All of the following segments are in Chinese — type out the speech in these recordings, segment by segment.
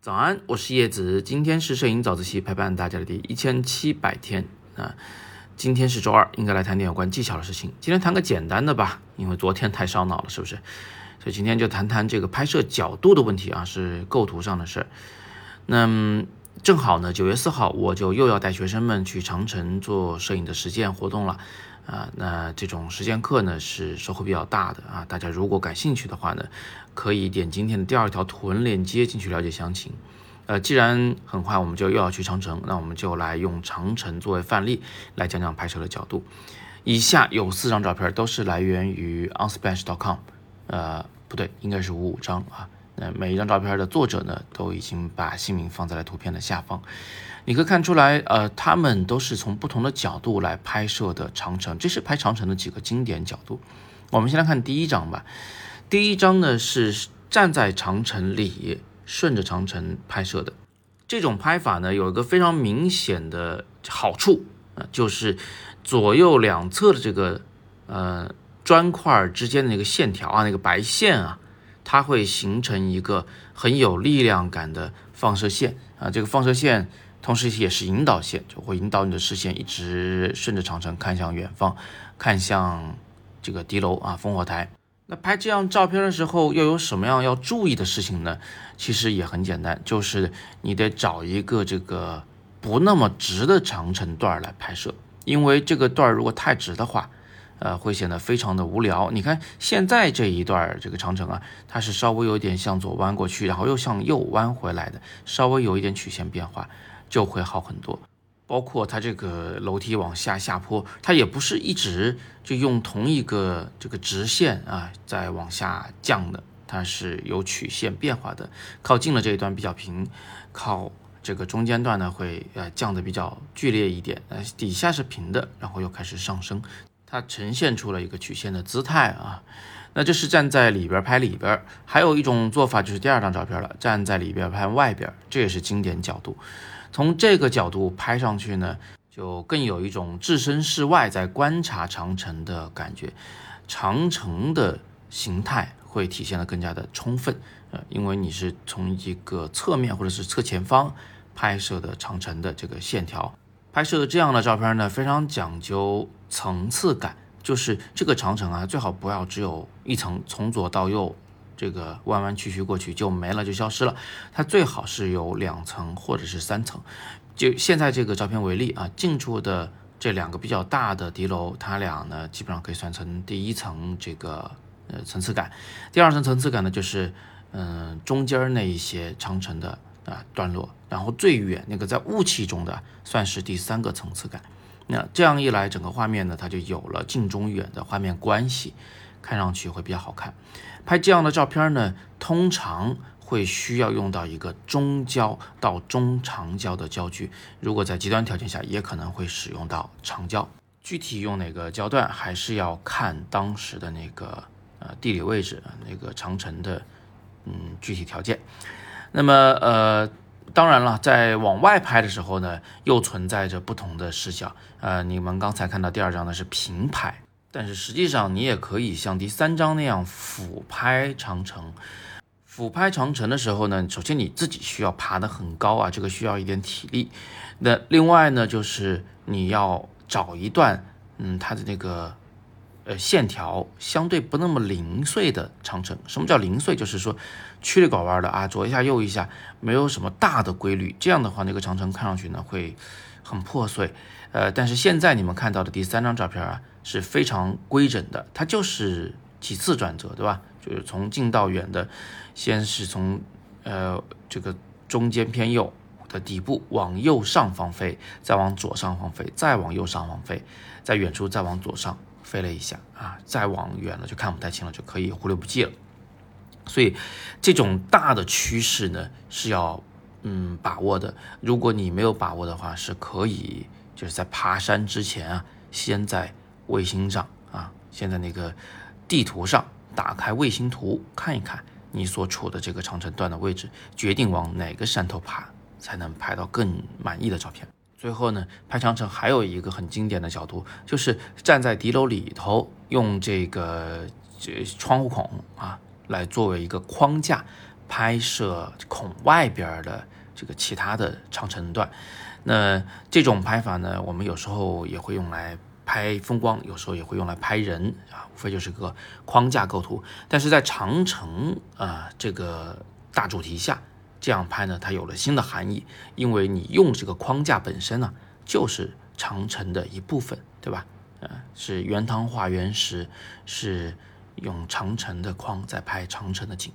早安，我是叶子，今天是摄影早自习陪伴大家的第一千七百天啊。今天是周二，应该来谈点有关技巧的事情。今天谈个简单的吧，因为昨天太烧脑了，是不是？所以今天就谈谈这个拍摄角度的问题啊，是构图上的事儿。那正好呢，九月四号我就又要带学生们去长城做摄影的实践活动了啊。那这种实践课呢是收获比较大的啊。大家如果感兴趣的话呢，可以点今天的第二条图文链接进去了解详情。呃，既然很快我们就又要去长城，那我们就来用长城作为范例来讲讲拍摄的角度。以下有四张照片都是来源于 unsplash.com，呃，不对，应该是五五张啊。那每一张照片的作者呢，都已经把姓名放在了图片的下方。你可以看出来，呃，他们都是从不同的角度来拍摄的长城。这是拍长城的几个经典角度。我们先来看第一张吧。第一张呢是站在长城里。顺着长城拍摄的这种拍法呢，有一个非常明显的好处啊，就是左右两侧的这个呃砖块之间的那个线条啊，那个白线啊，它会形成一个很有力量感的放射线啊。这个放射线同时也是引导线，就会引导你的视线一直顺着长城看向远方，看向这个敌楼啊，烽火台。那拍这样照片的时候，又有什么样要注意的事情呢？其实也很简单，就是你得找一个这个不那么直的长城段来拍摄，因为这个段如果太直的话，呃，会显得非常的无聊。你看现在这一段这个长城啊，它是稍微有点向左弯过去，然后又向右弯回来的，稍微有一点曲线变化，就会好很多。包括它这个楼梯往下下坡，它也不是一直就用同一个这个直线啊在往下降的，它是有曲线变化的。靠近了这一段比较平，靠这个中间段呢会呃降的比较剧烈一点，呃底下是平的，然后又开始上升，它呈现出了一个曲线的姿态啊。那这是站在里边拍里边，还有一种做法就是第二张照片了，站在里边拍外边，这也是经典角度。从这个角度拍上去呢，就更有一种置身事外在观察长城的感觉，长城的形态会体现的更加的充分，呃，因为你是从一个侧面或者是侧前方拍摄的长城的这个线条，拍摄的这样的照片呢，非常讲究层次感，就是这个长城啊，最好不要只有一层，从左到右。这个弯弯曲曲过去就没了，就消失了。它最好是有两层或者是三层。就现在这个照片为例啊，近处的这两个比较大的敌楼，它俩呢基本上可以算成第一层这个呃层次感。第二层层次感呢就是嗯中间那一些长城的啊段落，然后最远那个在雾气中的算是第三个层次感。那这样一来，整个画面呢它就有了近中远的画面关系。看上去会比较好看。拍这样的照片呢，通常会需要用到一个中焦到中长焦的焦距。如果在极端条件下，也可能会使用到长焦。具体用哪个焦段，还是要看当时的那个呃地理位置，那个长城的嗯具体条件。那么呃，当然了，在往外拍的时候呢，又存在着不同的视角。呃，你们刚才看到第二张呢是平拍。但是实际上，你也可以像第三章那样俯拍长城。俯拍长城的时候呢，首先你自己需要爬得很高啊，这个需要一点体力。那另外呢，就是你要找一段，嗯，它的那个呃线条相对不那么零碎的长城。什么叫零碎？就是说曲里拐弯的啊，左一下右一下，没有什么大的规律。这样的话，那个长城看上去呢会很破碎。呃，但是现在你们看到的第三张照片啊。是非常规整的，它就是几次转折，对吧？就是从近到远的，先是从呃这个中间偏右的底部往右上方飞，再往左上方飞，再往右上方飞，在远处再往左上飞了一下啊，再往远了就看不太清了，就可以忽略不计了。所以这种大的趋势呢是要嗯把握的，如果你没有把握的话，是可以就是在爬山之前啊，先在卫星上啊，现在那个地图上打开卫星图看一看，你所处的这个长城段的位置，决定往哪个山头爬，才能拍到更满意的照片。最后呢，拍长城还有一个很经典的角度，就是站在敌楼里头，用这个这窗户孔啊，来作为一个框架拍摄孔外边的这个其他的长城段。那这种拍法呢，我们有时候也会用来拍风光，有时候也会用来拍人啊，无非就是个框架构图。但是在长城啊这个大主题下，这样拍呢，它有了新的含义，因为你用这个框架本身呢，就是长城的一部分，对吧？呃，是原汤化原石，是用长城的框在拍长城的景。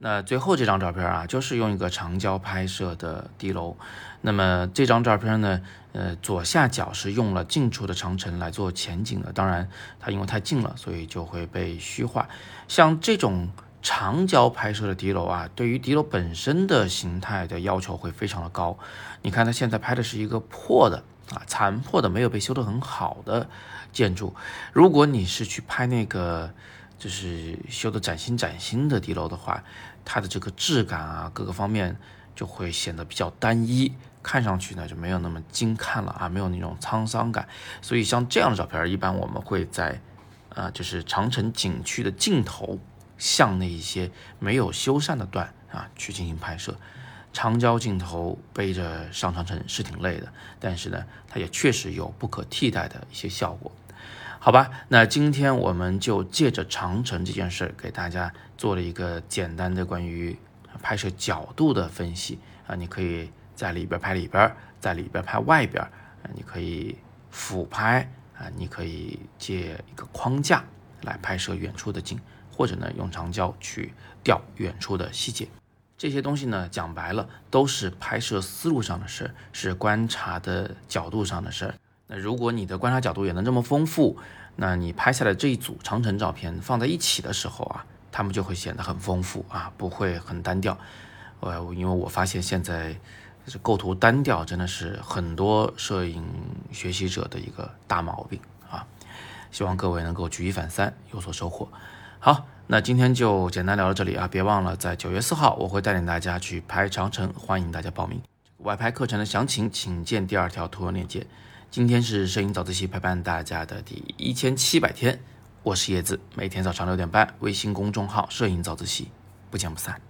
那最后这张照片啊，就是用一个长焦拍摄的地楼。那么这张照片呢，呃，左下角是用了近处的长城来做前景的。当然，它因为太近了，所以就会被虚化。像这种长焦拍摄的敌楼啊，对于敌楼本身的形态的要求会非常的高。你看，它现在拍的是一个破的啊，残破的，没有被修得很好的建筑。如果你是去拍那个。就是修的崭新崭新的地楼的话，它的这个质感啊，各个方面就会显得比较单一，看上去呢就没有那么精看了啊，没有那种沧桑感。所以像这样的照片，一般我们会在，呃，就是长城景区的尽头，向那一些没有修缮的段啊去进行拍摄。长焦镜头背着上长城是挺累的，但是呢，它也确实有不可替代的一些效果。好吧，那今天我们就借着长城这件事，给大家做了一个简单的关于拍摄角度的分析啊。你可以在里边拍里边，在里边拍外边啊。你可以俯拍啊，你可以借一个框架来拍摄远处的景，或者呢用长焦去调远处的细节。这些东西呢，讲白了都是拍摄思路上的事儿，是观察的角度上的事儿。那如果你的观察角度也能这么丰富，那你拍下来这一组长城照片放在一起的时候啊，它们就会显得很丰富啊，不会很单调。呃，因为我发现现在这构图单调真的是很多摄影学习者的一个大毛病啊。希望各位能够举一反三，有所收获。好，那今天就简单聊到这里啊，别忘了在九月四号我会带领大家去拍长城，欢迎大家报名。外拍课程的详情请见第二条图文链接。今天是摄影早自习陪伴大家的第一千七百天，我是叶子，每天早上六点半，微信公众号“摄影早自习”，不见不散。